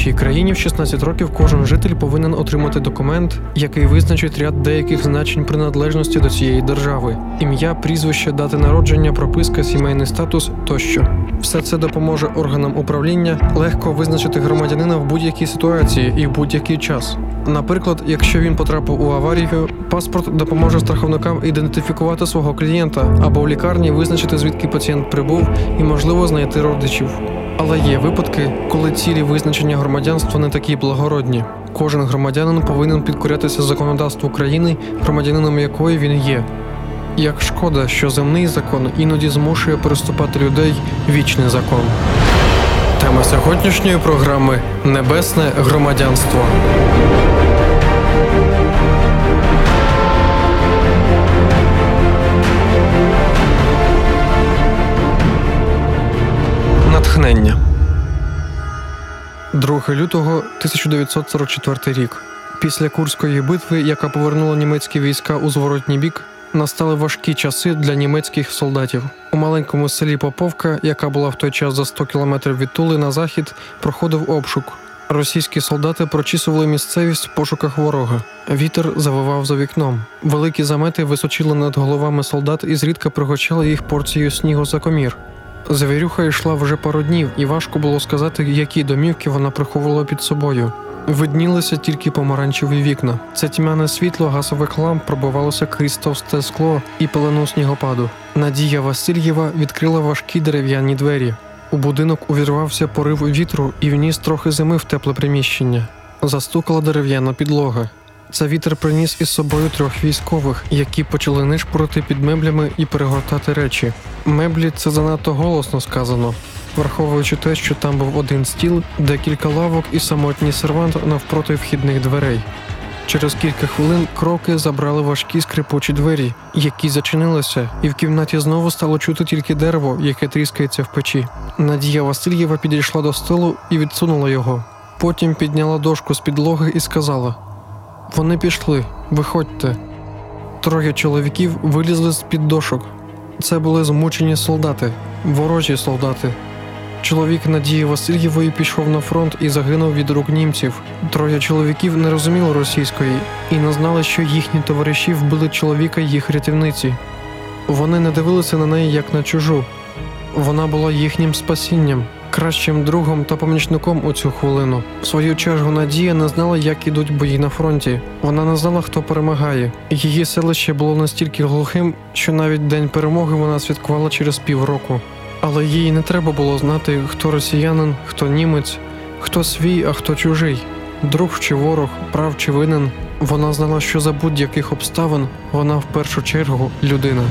нашій країні в 16 років кожен житель повинен отримати документ, який визначить ряд деяких значень приналежності до цієї держави: ім'я, прізвище, дати народження, прописка, сімейний статус тощо. Все це допоможе органам управління легко визначити громадянина в будь-якій ситуації і в будь-який час. Наприклад, якщо він потрапив у аварію, паспорт допоможе страховникам ідентифікувати свого клієнта або в лікарні визначити звідки пацієнт прибув і можливо знайти родичів. Але є випадки, коли цілі визначення громадянства не такі благородні. Кожен громадянин повинен підкорятися законодавству країни, громадянином якої він є. Як шкода, що земний закон іноді змушує переступати людей вічний закон. Тема сьогоднішньої програми Небесне громадянство. 2 лютого 1944 рік. Після Курської битви, яка повернула німецькі війська у зворотній бік, настали важкі часи для німецьких солдатів. У маленькому селі Поповка, яка була в той час за 100 кілометрів від Тули на захід, проходив обшук. Російські солдати прочісували місцевість в пошуках ворога. Вітер завивав за вікном. Великі замети височили над головами солдат і зрідка пригочали їх порцією снігу за комір. Завірюха йшла вже пару днів, і важко було сказати, які домівки вона приховувала під собою. Виднілися тільки помаранчеві вікна. Це тьмяне світло газових ламп пробивалося крізь товсте скло і пелену снігопаду. Надія Васильєва відкрила важкі дерев'яні двері. У будинок увірвався порив вітру і вніс трохи зими в тепле приміщення. Застукала дерев'яна підлога. Це вітер приніс із собою трьох військових, які почали нишпорити під меблями і перегортати речі. Меблі це занадто голосно сказано, враховуючи те, що там був один стіл, декілька лавок і самотній сервант навпроти вхідних дверей. Через кілька хвилин кроки забрали важкі скрипучі двері, які зачинилися, і в кімнаті знову стало чути тільки дерево, яке тріскається в печі. Надія Васильєва підійшла до столу і відсунула його. Потім підняла дошку з підлоги і сказала: Вони пішли, виходьте. Троє чоловіків вилізли з під дошок. Це були змучені солдати, ворожі солдати. Чоловік Надії Васильєвої пішов на фронт і загинув від рук німців. Троє чоловіків не розуміли російської і не знали, що їхні товариші вбили чоловіка їх рятівниці. Вони не дивилися на неї як на чужу. Вона була їхнім спасінням, кращим другом та помічником у цю хвилину. В свою чергу Надія не знала, як ідуть бої на фронті. Вона не знала, хто перемагає. Її селище було настільки глухим, що навіть день перемоги вона святкувала через півроку. Але їй не треба було знати, хто росіянин, хто німець, хто свій, а хто чужий, друг чи ворог, прав чи винен. Вона знала, що за будь-яких обставин вона в першу чергу людина.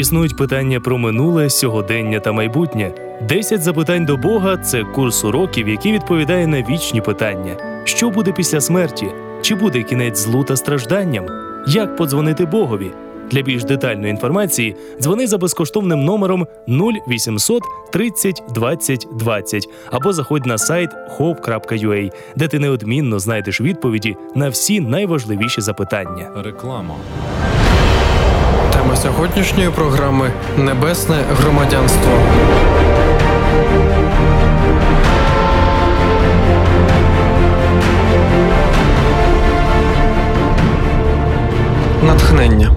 Існують питання про минуле, сьогодення та майбутнє. 10 запитань до Бога це курс уроків, який відповідає на вічні питання: що буде після смерті? Чи буде кінець злу та стражданням? Як подзвонити Богові? Для більш детальної інформації дзвони за безкоштовним номером 0800 30 20 20 або заходь на сайт hope.ua, де ти неодмінно знайдеш відповіді на всі найважливіші запитання. Реклама. Сьогоднішньої програми Небесне громадянство. Натхнення.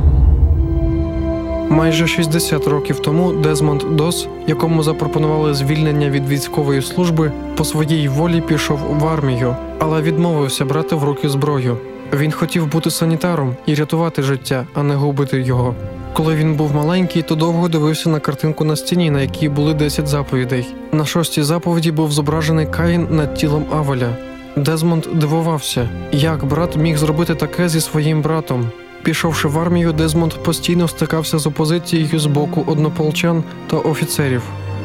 Майже 60 років тому Дезмонд Дос, якому запропонували звільнення від військової служби, по своїй волі пішов в армію, але відмовився брати в руки зброю. Він хотів бути санітаром і рятувати життя, а не губити його. Коли він був маленький, то довго дивився на картинку на стіні, на якій були 10 заповідей. На шостій заповіді був зображений Каїн над тілом Авеля. Дезмонд дивувався, як брат міг зробити таке зі своїм братом. Пішовши в армію, Дезмонд постійно стикався з опозицією з боку однополчан та офіцерів.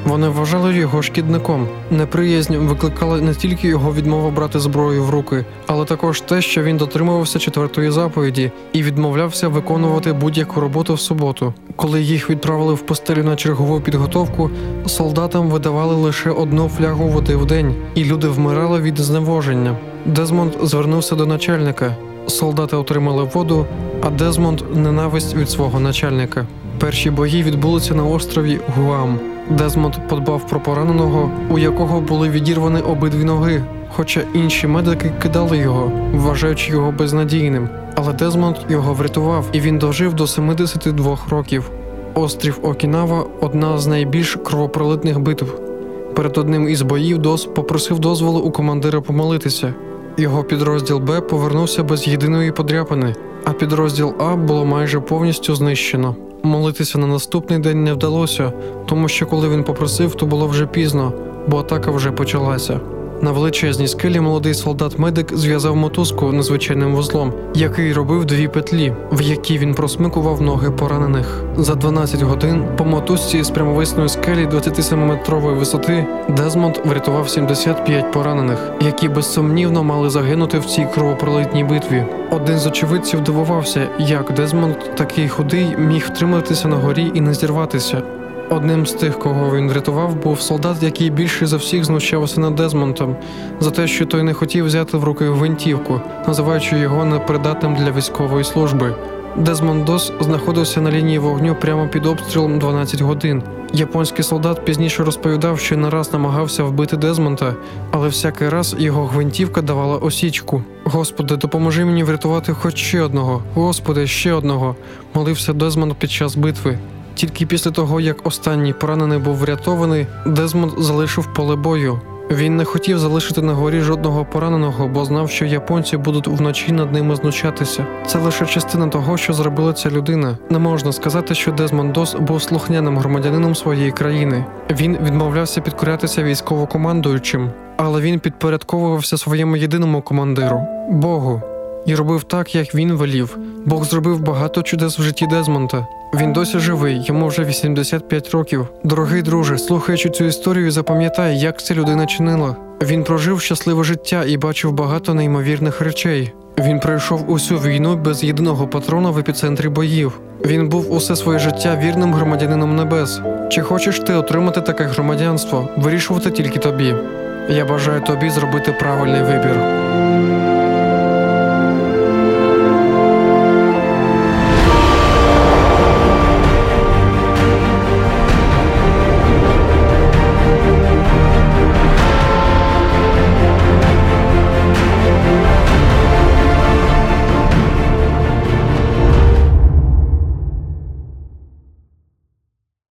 Вони вважали його шкідником. Неприязнь викликала не тільки його відмова брати зброю в руки, але також те, що він дотримувався четвертої заповіді і відмовлявся виконувати будь-яку роботу в суботу. Коли їх відправили в постелю на чергову підготовку, солдатам видавали лише одну флягу води в день, і люди вмирали від зневоження. Дезмонд звернувся до начальника. Солдати отримали воду, а Дезмонд ненависть від свого начальника. Перші бої відбулися на острові Гуам. Дезмонд подбав про пораненого, у якого були відірвані обидві ноги, хоча інші медики кидали його, вважаючи його безнадійним. Але Дезмонд його врятував, і він дожив до 72 років. Острів Окінава одна з найбільш кровопролитних битв. Перед одним із боїв Дос попросив дозволу у командира помолитися. Його підрозділ Б повернувся без єдиної подряпини, а підрозділ А було майже повністю знищено. Молитися на наступний день не вдалося, тому що коли він попросив, то було вже пізно, бо атака вже почалася. На величезній скелі молодий солдат-медик зв'язав мотузку незвичайним вузлом, який робив дві петлі, в які він просмикував ноги поранених. За 12 годин по мотузці з прямовисної скелі 27-метрової висоти Дезмонд врятував 75 поранених, які безсумнівно мали загинути в цій кровопролитній битві. Один з очевидців дивувався, як Дезмонд, такий худий, міг втриматися на горі і не зірватися. Одним з тих, кого він врятував, був солдат, який більше за всіх знущався над Дезмонтом за те, що той не хотів взяти в руки гвинтівку, називаючи його непридатним для військової служби. Дезмонд Дос знаходився на лінії вогню прямо під обстрілом 12 годин. Японський солдат пізніше розповідав, що не раз намагався вбити Дезмонта, але всякий раз його гвинтівка давала осічку. Господи, допоможи мені врятувати хоч ще одного. Господи, ще одного. Молився Дезмонд під час битви. Тільки після того, як останній поранений був врятований, Дезмонд залишив поле бою. Він не хотів залишити на горі жодного пораненого, бо знав, що японці будуть вночі над ними знущатися. Це лише частина того, що зробила ця людина. Не можна сказати, що Дезмонд Дос був слухняним громадянином своєї країни. Він відмовлявся підкорятися військовокомандуючим, але він підпорядковувався своєму єдиному командиру Богу. І робив так, як він велів. Бог зробив багато чудес в житті Дезмонта. Він досі живий, йому вже 85 років. Дорогий друже, слухаючи цю історію, запам'ятай, як ця людина чинила. Він прожив щасливе життя і бачив багато неймовірних речей. Він пройшов усю війну без єдиного патрона в епіцентрі боїв. Він був усе своє життя вірним громадянином небес. Чи хочеш ти отримати таке громадянство? Вирішувати тільки тобі. Я бажаю тобі зробити правильний вибір.